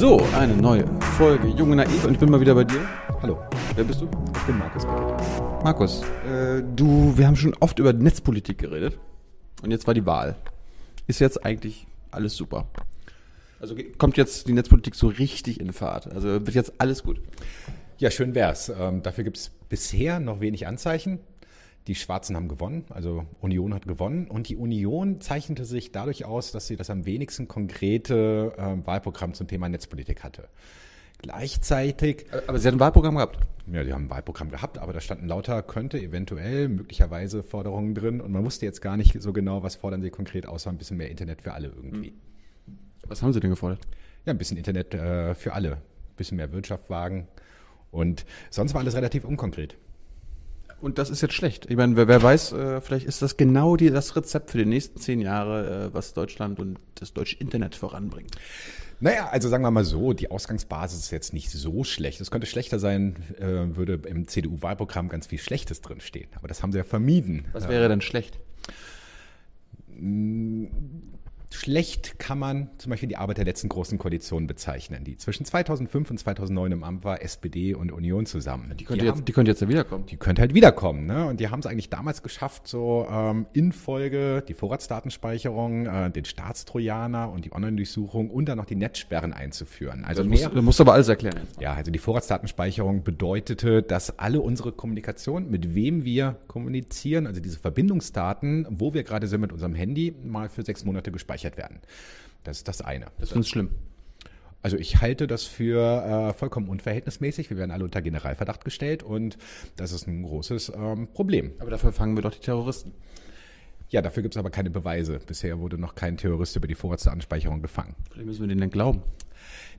So, eine neue Folge Junge Naiv und ich bin mal wieder bei dir. Hallo, Wer bist du? ich bin Markus Beckett. Markus. Äh, du, wir haben schon oft über Netzpolitik geredet und jetzt war die Wahl. Ist jetzt eigentlich alles super? Also kommt jetzt die Netzpolitik so richtig in Fahrt? Also wird jetzt alles gut? Ja, schön wär's. Ähm, dafür gibt's bisher noch wenig Anzeichen. Die Schwarzen haben gewonnen, also Union hat gewonnen und die Union zeichnete sich dadurch aus, dass sie das am wenigsten konkrete ähm, Wahlprogramm zum Thema Netzpolitik hatte. Gleichzeitig, Aber sie hat ein Wahlprogramm gehabt. ja, die haben ein Wahlprogramm gehabt, aber da standen lauter könnte, eventuell, möglicherweise Forderungen drin und man wusste jetzt gar nicht so genau, was fordern sie konkret, außer ein bisschen mehr Internet für alle irgendwie. Was haben sie denn gefordert? Ja, ein bisschen Internet äh, für alle, ein bisschen mehr Wirtschaft wagen. Und sonst war alles relativ unkonkret. Und das ist jetzt schlecht. Ich meine, wer, wer weiß, äh, vielleicht ist das genau die, das Rezept für die nächsten zehn Jahre, äh, was Deutschland und das deutsche Internet voranbringt. Naja, also sagen wir mal so, die Ausgangsbasis ist jetzt nicht so schlecht. Es könnte schlechter sein, äh, würde im CDU-Wahlprogramm ganz viel Schlechtes drinstehen. Aber das haben sie ja vermieden. Was wäre denn schlecht? Schlecht kann man zum Beispiel die Arbeit der letzten großen Koalition bezeichnen, die zwischen 2005 und 2009 im Amt war, SPD und Union zusammen. Die könnte, haben- jetzt, die könnte jetzt ja wiederkommen. die könnte halt wiederkommen. Ne? Und die haben es eigentlich damals geschafft, so ähm, in Folge die Vorratsdatenspeicherung, äh, den Staatstrojaner und die Online-Durchsuchung und dann noch die Netzsperren einzuführen. Also mehr, musst, du musst aber alles erklären. Ja, also die Vorratsdatenspeicherung bedeutete, dass alle unsere Kommunikation, mit wem wir kommunizieren, also diese Verbindungsdaten, wo wir gerade sind mit unserem Handy, mal für sechs Monate gespeichert werden. Das ist das eine. Das findest du schlimm. Also ich halte das für äh, vollkommen unverhältnismäßig. Wir werden alle unter Generalverdacht gestellt und das ist ein großes ähm, Problem. Aber dafür fangen wir doch die Terroristen. Ja, dafür gibt es aber keine Beweise. Bisher wurde noch kein Terrorist über die Vorratsdatenspeicherung gefangen. Vielleicht müssen wir denen dann glauben.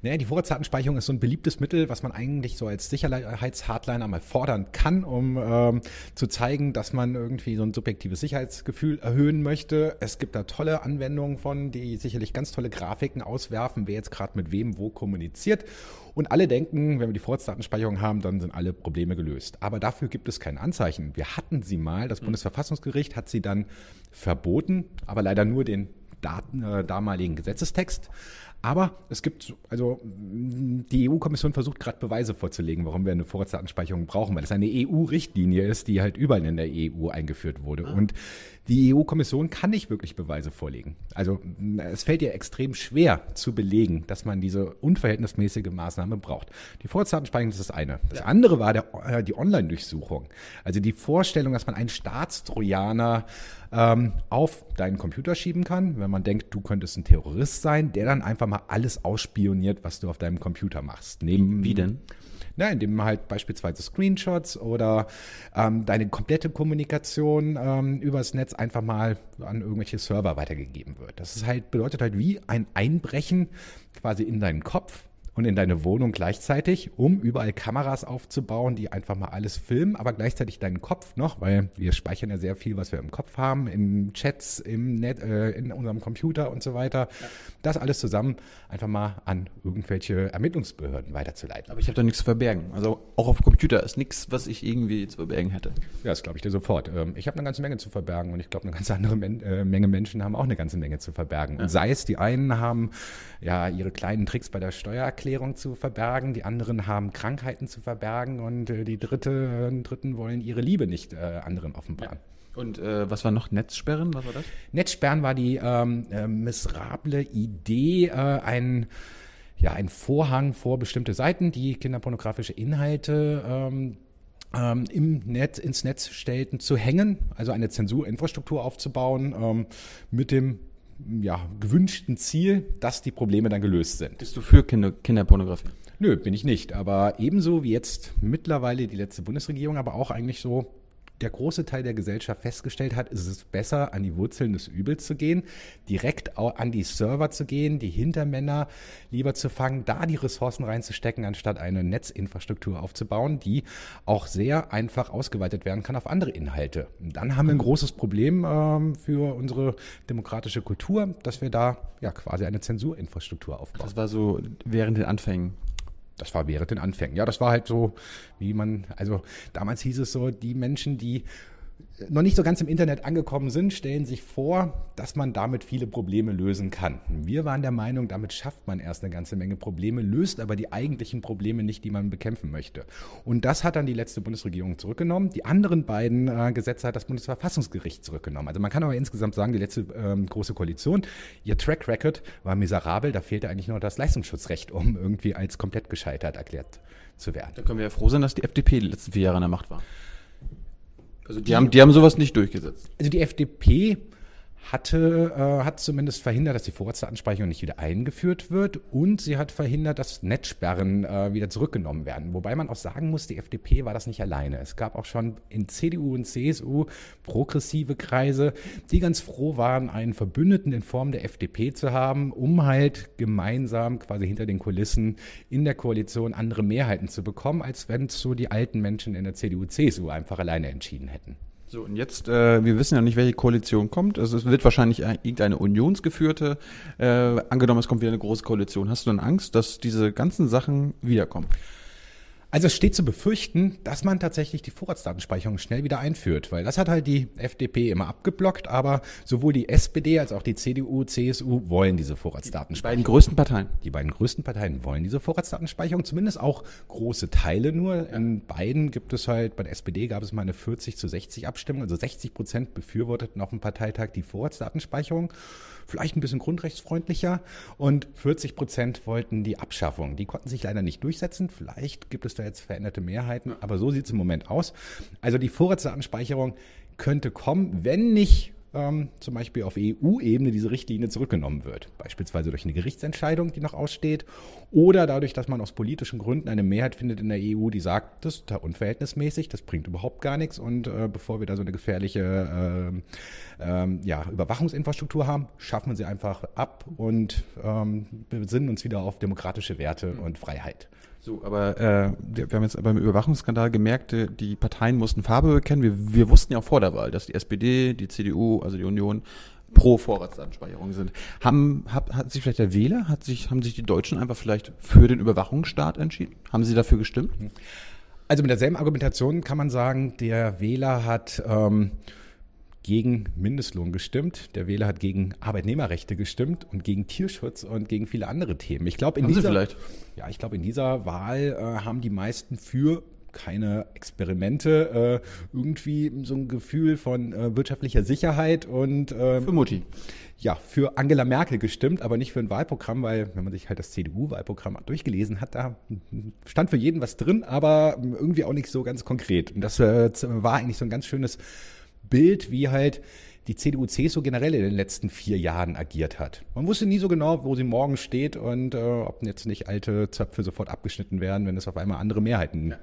Naja, die Vorratsdatenspeicherung ist so ein beliebtes Mittel, was man eigentlich so als Sicherheitshardliner mal fordern kann, um ähm, zu zeigen, dass man irgendwie so ein subjektives Sicherheitsgefühl erhöhen möchte. Es gibt da tolle Anwendungen von, die sicherlich ganz tolle Grafiken auswerfen, wer jetzt gerade mit wem wo kommuniziert. Und alle denken, wenn wir die Vorratsdatenspeicherung haben, dann sind alle Probleme gelöst. Aber dafür gibt es kein Anzeichen. Wir hatten sie mal, das Bundesverfassungsgericht hat sie dann verboten, aber leider nur den Daten, äh, damaligen Gesetzestext. Aber es gibt, also die EU-Kommission versucht gerade Beweise vorzulegen, warum wir eine Vorratsdatenspeicherung brauchen, weil es eine EU-Richtlinie ist, die halt überall in der EU eingeführt wurde. Und die EU-Kommission kann nicht wirklich Beweise vorlegen. Also es fällt ihr extrem schwer zu belegen, dass man diese unverhältnismäßige Maßnahme braucht. Die Vorratsdatenspeicherung ist das eine. Das andere war der, äh, die Online-Durchsuchung. Also die Vorstellung, dass man einen Staatstrojaner ähm, auf deinen Computer schieben kann, wenn man denkt, du könntest ein Terrorist sein, der dann einfach mal alles ausspioniert, was du auf deinem Computer machst. Neben, Wie denn? Na, indem halt beispielsweise Screenshots oder ähm, deine komplette Kommunikation ähm, übers Netz einfach mal an irgendwelche Server weitergegeben wird. Das ist halt, bedeutet halt wie ein Einbrechen quasi in deinen Kopf und in deine Wohnung gleichzeitig, um überall Kameras aufzubauen, die einfach mal alles filmen, aber gleichzeitig deinen Kopf noch, weil wir speichern ja sehr viel, was wir im Kopf haben, in Chats, im Net, äh, in unserem Computer und so weiter. Das alles zusammen einfach mal an irgendwelche Ermittlungsbehörden weiterzuleiten. Aber ich habe da nichts zu verbergen. Also auch auf dem Computer ist nichts, was ich irgendwie zu verbergen hätte. Ja, das glaube ich dir sofort. Ähm, Ich habe eine ganze Menge zu verbergen und ich glaube, eine ganz andere Men äh, Menge Menschen haben auch eine ganze Menge zu verbergen. Und sei es, die einen haben ja ihre kleinen Tricks bei der Steuererklärung zu verbergen, die anderen haben Krankheiten zu verbergen und äh, die dritte, äh, Dritten wollen ihre Liebe nicht äh, anderen offenbaren. Und äh, was war noch? Netzsperren? Was war das? Netzsperren war die ähm, äh, miserable Idee, äh, ein, ja, ein Vorhang vor bestimmte Seiten, die kinderpornografische Inhalte ähm, ähm, im Netz, ins Netz stellten, zu hängen, also eine Zensurinfrastruktur aufzubauen, ähm, mit dem ja, gewünschten Ziel, dass die Probleme dann gelöst sind. Bist du für Kinder, Kinderpornografie? Nö, bin ich nicht. Aber ebenso wie jetzt mittlerweile die letzte Bundesregierung, aber auch eigentlich so der große Teil der Gesellschaft festgestellt hat, ist es besser, an die Wurzeln des Übels zu gehen, direkt an die Server zu gehen, die Hintermänner lieber zu fangen, da die Ressourcen reinzustecken, anstatt eine Netzinfrastruktur aufzubauen, die auch sehr einfach ausgeweitet werden kann auf andere Inhalte. Dann haben wir ein großes Problem ähm, für unsere demokratische Kultur, dass wir da ja quasi eine Zensurinfrastruktur aufbauen. Das war so während den Anfängen. Das war während den Anfängen. Ja, das war halt so, wie man, also damals hieß es so, die Menschen, die noch nicht so ganz im Internet angekommen sind, stellen sich vor, dass man damit viele Probleme lösen kann. Wir waren der Meinung, damit schafft man erst eine ganze Menge Probleme, löst aber die eigentlichen Probleme nicht, die man bekämpfen möchte. Und das hat dann die letzte Bundesregierung zurückgenommen. Die anderen beiden äh, Gesetze hat das Bundesverfassungsgericht zurückgenommen. Also man kann aber insgesamt sagen, die letzte ähm, große Koalition, ihr Track Record war miserabel. Da fehlte eigentlich nur das Leistungsschutzrecht, um irgendwie als komplett gescheitert erklärt zu werden. Da können wir ja froh sein, dass die FDP die letzten vier Jahre an der Macht war. Also die, die haben, die haben sowas nicht durchgesetzt. Also die FDP hatte, äh, hat zumindest verhindert, dass die Vorratsdatenspeicherung nicht wieder eingeführt wird und sie hat verhindert, dass Netzsperren äh, wieder zurückgenommen werden. Wobei man auch sagen muss, die FDP war das nicht alleine. Es gab auch schon in CDU und CSU progressive Kreise, die ganz froh waren, einen Verbündeten in Form der FDP zu haben, um halt gemeinsam quasi hinter den Kulissen in der Koalition andere Mehrheiten zu bekommen, als wenn so die alten Menschen in der CDU, CSU einfach alleine entschieden hätten. So, und jetzt, äh, wir wissen ja nicht, welche Koalition kommt. Also es wird wahrscheinlich irgendeine unionsgeführte. Äh, angenommen, es kommt wieder eine große Koalition. Hast du dann Angst, dass diese ganzen Sachen wiederkommen? Also es steht zu befürchten, dass man tatsächlich die Vorratsdatenspeicherung schnell wieder einführt, weil das hat halt die FDP immer abgeblockt, aber sowohl die SPD als auch die CDU, CSU wollen diese Vorratsdatenspeicherung. Die beiden größten Parteien. Die beiden größten Parteien wollen diese Vorratsdatenspeicherung, zumindest auch große Teile nur. In beiden gibt es halt, bei der SPD gab es mal eine 40 zu 60 Abstimmung, also 60 Prozent befürworteten auf dem Parteitag die Vorratsdatenspeicherung vielleicht ein bisschen grundrechtsfreundlicher und 40 Prozent wollten die Abschaffung. Die konnten sich leider nicht durchsetzen. Vielleicht gibt es da jetzt veränderte Mehrheiten, aber so sieht es im Moment aus. Also die Vorratsdatenspeicherung könnte kommen, wenn nicht ähm, zum Beispiel auf EU-Ebene diese Richtlinie zurückgenommen wird. Beispielsweise durch eine Gerichtsentscheidung, die noch aussteht, oder dadurch, dass man aus politischen Gründen eine Mehrheit findet in der EU, die sagt, das ist da unverhältnismäßig, das bringt überhaupt gar nichts und äh, bevor wir da so eine gefährliche äh, äh, ja, Überwachungsinfrastruktur haben, schaffen wir sie einfach ab und ähm, besinnen uns wieder auf demokratische Werte und Freiheit. So, aber äh, wir, haben jetzt beim Überwachungsskandal gemerkt, äh, die Parteien mussten Farbe bekennen. Wir, wir wussten ja auch vor der Wahl, dass die SPD, die CDU, also die Union, pro Vorratsdatenspeicherung sind. Haben, hat, hat sich vielleicht der Wähler, hat sich, haben sich die Deutschen einfach vielleicht für den Überwachungsstaat entschieden? Haben sie dafür gestimmt? Also mit derselben Argumentation kann man sagen, der Wähler hat ähm, gegen Mindestlohn gestimmt, der Wähler hat gegen Arbeitnehmerrechte gestimmt und gegen Tierschutz und gegen viele andere Themen. Ich glaube in haben dieser ja, ich glaube in dieser Wahl äh, haben die meisten für keine Experimente, äh, irgendwie so ein Gefühl von äh, wirtschaftlicher Sicherheit und äh, für Mutti. Ja, für Angela Merkel gestimmt, aber nicht für ein Wahlprogramm, weil wenn man sich halt das CDU-Wahlprogramm durchgelesen hat, da stand für jeden was drin, aber irgendwie auch nicht so ganz konkret. Und das äh, war eigentlich so ein ganz schönes Bild, wie halt die CDU-CSU generell in den letzten vier Jahren agiert hat. Man wusste nie so genau, wo sie morgen steht und äh, ob jetzt nicht alte Zöpfe sofort abgeschnitten werden, wenn es auf einmal andere Mehrheiten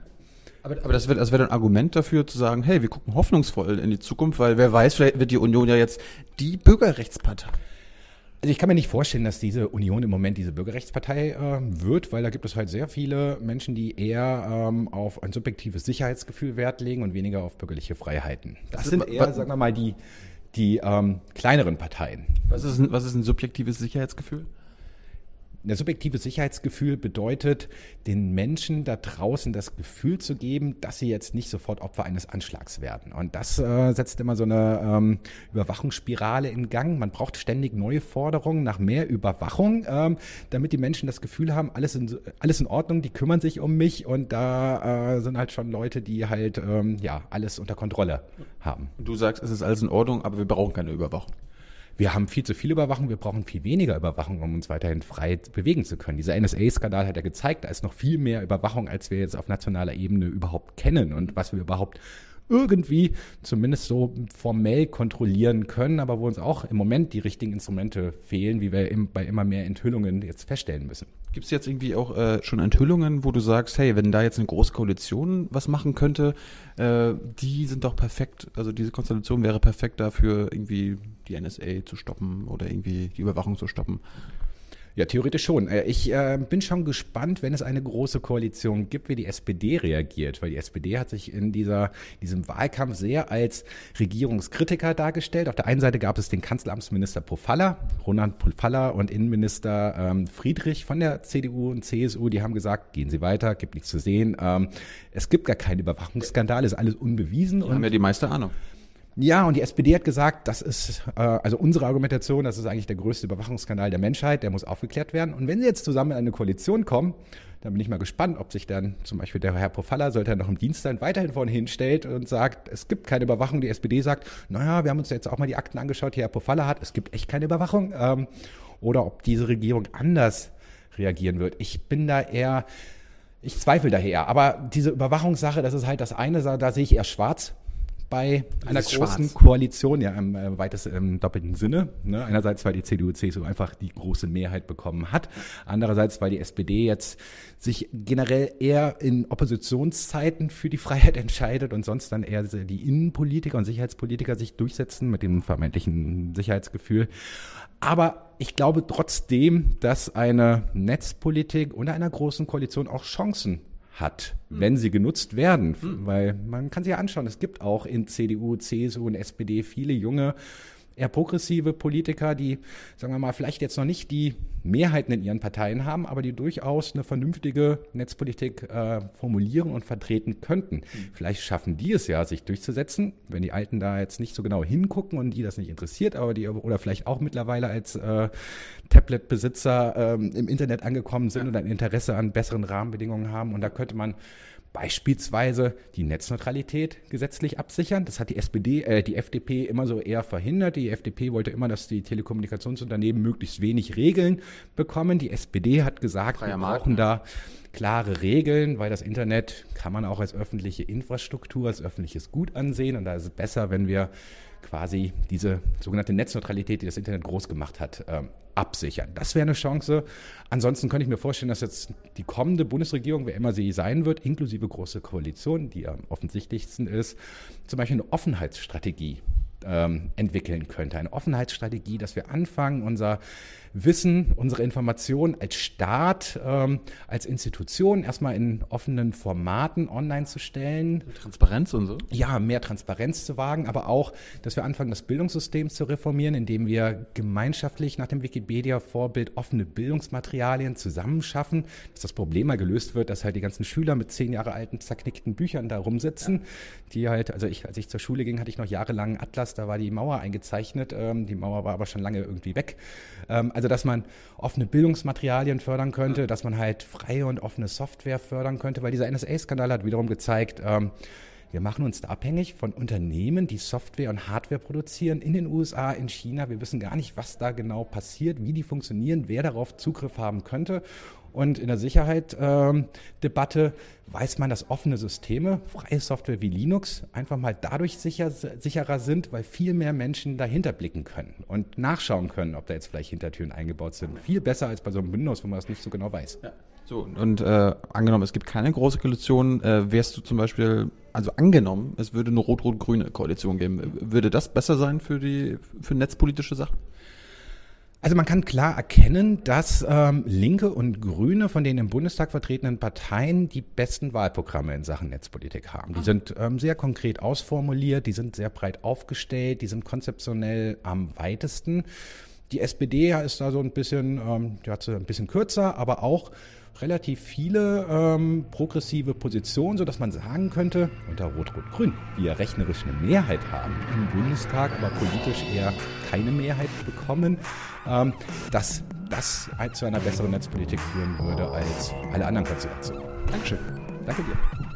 aber, aber das wäre das wär ein Argument dafür zu sagen, hey, wir gucken hoffnungsvoll in die Zukunft, weil wer weiß, vielleicht wird die Union ja jetzt die Bürgerrechtspartei. Also ich kann mir nicht vorstellen, dass diese Union im Moment diese Bürgerrechtspartei äh, wird, weil da gibt es halt sehr viele Menschen, die eher ähm, auf ein subjektives Sicherheitsgefühl Wert legen und weniger auf bürgerliche Freiheiten. Das, das sind eher, sagen wir mal, die, die ähm, kleineren Parteien. Was ist, ein, was ist ein subjektives Sicherheitsgefühl? Ein subjektives Sicherheitsgefühl bedeutet, den Menschen da draußen das Gefühl zu geben, dass sie jetzt nicht sofort Opfer eines Anschlags werden. Und das äh, setzt immer so eine ähm, Überwachungsspirale in Gang. Man braucht ständig neue Forderungen nach mehr Überwachung, ähm, damit die Menschen das Gefühl haben, alles in, alles in Ordnung, die kümmern sich um mich und da äh, sind halt schon Leute, die halt ähm, ja alles unter Kontrolle haben. Du sagst, es ist alles in Ordnung, aber wir brauchen keine Überwachung wir haben viel zu viel Überwachung, wir brauchen viel weniger Überwachung, um uns weiterhin frei bewegen zu können. Dieser NSA-Skandal hat ja gezeigt, da ist noch viel mehr Überwachung, als wir jetzt auf nationaler Ebene überhaupt kennen und was wir überhaupt irgendwie zumindest so formell kontrollieren können, aber wo uns auch im Moment die richtigen Instrumente fehlen, wie wir bei immer mehr Enthüllungen jetzt feststellen müssen. Gibt es jetzt irgendwie auch äh, schon Enthüllungen, wo du sagst, hey, wenn da jetzt eine große Koalition was machen könnte, äh, die sind doch perfekt, also diese Konstellation wäre perfekt dafür, irgendwie die NSA zu stoppen oder irgendwie die Überwachung zu stoppen? Ja, theoretisch schon. Äh, ich äh, bin schon gespannt, wenn es eine große Koalition gibt, wie die SPD reagiert, weil die SPD hat sich in dieser, diesem Wahlkampf sehr als Regierungskritiker dargestellt. Auf der einen Seite gab es den Kanzleramtsminister Pofalla, Roland Pofalla und Innenminister ähm, Friedrich von der CDU und CSU, die haben gesagt, gehen Sie weiter, gibt nichts zu sehen. Ähm, es gibt gar keinen Überwachungsskandal, ist alles unbewiesen. Die haben ja die meiste Ahnung. Ja, und die SPD hat gesagt, das ist äh, also unsere Argumentation, das ist eigentlich der größte Überwachungsskandal der Menschheit, der muss aufgeklärt werden. Und wenn sie jetzt zusammen in eine Koalition kommen, dann bin ich mal gespannt, ob sich dann zum Beispiel der Herr Profalla, sollte er noch im Dienst sein, weiterhin vorne hinstellt und sagt, es gibt keine Überwachung. Die SPD sagt, naja, wir haben uns jetzt auch mal die Akten angeschaut, die Herr Profalla hat, es gibt echt keine Überwachung. Ähm, oder ob diese Regierung anders reagieren wird. Ich bin da eher, ich zweifle daher. Aber diese Überwachungssache, das ist halt das eine, da sehe ich eher schwarz bei einer großen schwarz. Koalition, ja im äh, weitesten im doppelten Sinne. Ne? Einerseits, weil die CDU, CSU einfach die große Mehrheit bekommen hat. Andererseits, weil die SPD jetzt sich generell eher in Oppositionszeiten für die Freiheit entscheidet und sonst dann eher die Innenpolitiker und Sicherheitspolitiker sich durchsetzen mit dem vermeintlichen Sicherheitsgefühl. Aber ich glaube trotzdem, dass eine Netzpolitik unter einer großen Koalition auch Chancen hat, mhm. wenn sie genutzt werden. Mhm. Weil man kann sich ja anschauen, es gibt auch in CDU, CSU und SPD viele junge eher progressive Politiker, die, sagen wir mal, vielleicht jetzt noch nicht die Mehrheiten in ihren Parteien haben, aber die durchaus eine vernünftige Netzpolitik äh, formulieren und vertreten könnten. Mhm. Vielleicht schaffen die es ja, sich durchzusetzen, wenn die Alten da jetzt nicht so genau hingucken und die das nicht interessiert, aber die oder vielleicht auch mittlerweile als äh, Tablet-Besitzer ähm, im Internet angekommen sind ja. und ein Interesse an besseren Rahmenbedingungen haben. Und da könnte man Beispielsweise die Netzneutralität gesetzlich absichern. Das hat die SPD, äh, die FDP immer so eher verhindert. Die FDP wollte immer, dass die Telekommunikationsunternehmen möglichst wenig Regeln bekommen. Die SPD hat gesagt, Freier wir brauchen da klare Regeln, weil das Internet kann man auch als öffentliche Infrastruktur, als öffentliches Gut ansehen. Und da ist es besser, wenn wir quasi diese sogenannte Netzneutralität, die das Internet groß gemacht hat, ähm, absichern. Das wäre eine Chance. Ansonsten könnte ich mir vorstellen, dass jetzt die kommende Bundesregierung, wer immer sie sein wird, inklusive große Koalition, die am offensichtlichsten ist, zum Beispiel eine Offenheitsstrategie ähm, entwickeln könnte. Eine Offenheitsstrategie, dass wir anfangen, unser Wissen, unsere Informationen als Staat, ähm, als Institution erstmal in offenen Formaten online zu stellen. Transparenz und so? Ja, mehr Transparenz zu wagen, aber auch, dass wir anfangen, das Bildungssystem zu reformieren, indem wir gemeinschaftlich nach dem Wikipedia-Vorbild offene Bildungsmaterialien zusammenschaffen, dass das Problem mal gelöst wird, dass halt die ganzen Schüler mit zehn Jahre alten zerknickten Büchern da rumsitzen, ja. die halt, also ich, als ich zur Schule ging, hatte ich noch jahrelang Atlas, da war die Mauer eingezeichnet, ähm, die Mauer war aber schon lange irgendwie weg. Ähm, also, dass man offene Bildungsmaterialien fördern könnte, dass man halt freie und offene Software fördern könnte, weil dieser NSA-Skandal hat wiederum gezeigt, ähm, wir machen uns da abhängig von Unternehmen, die Software und Hardware produzieren in den USA, in China. Wir wissen gar nicht, was da genau passiert, wie die funktionieren, wer darauf Zugriff haben könnte. Und in der Sicherheit-Debatte ähm, weiß man, dass offene Systeme, freie Software wie Linux, einfach mal dadurch sicher, sicherer sind, weil viel mehr Menschen dahinter blicken können und nachschauen können, ob da jetzt vielleicht Hintertüren eingebaut sind. Viel besser als bei so einem Windows, wo man das nicht so genau weiß. Ja. So, und äh, angenommen, es gibt keine große Koalition, äh, wärst du zum Beispiel, also angenommen, es würde eine rot-rot-grüne Koalition geben, würde das besser sein für die für netzpolitische Sachen? Also man kann klar erkennen, dass ähm, Linke und Grüne von den im Bundestag vertretenen Parteien die besten Wahlprogramme in Sachen Netzpolitik haben. Die ah. sind ähm, sehr konkret ausformuliert, die sind sehr breit aufgestellt, die sind konzeptionell am weitesten. Die SPD ist da so ein bisschen, ähm, die hat sie ein bisschen kürzer, aber auch relativ viele ähm, progressive Positionen, sodass man sagen könnte, unter Rot-Rot-Grün, ja rechnerisch eine Mehrheit haben im Bundestag, aber politisch eher keine Mehrheit bekommen, ähm, dass das zu einer besseren Netzpolitik führen würde als alle anderen Konstellationen. Dankeschön. Danke dir.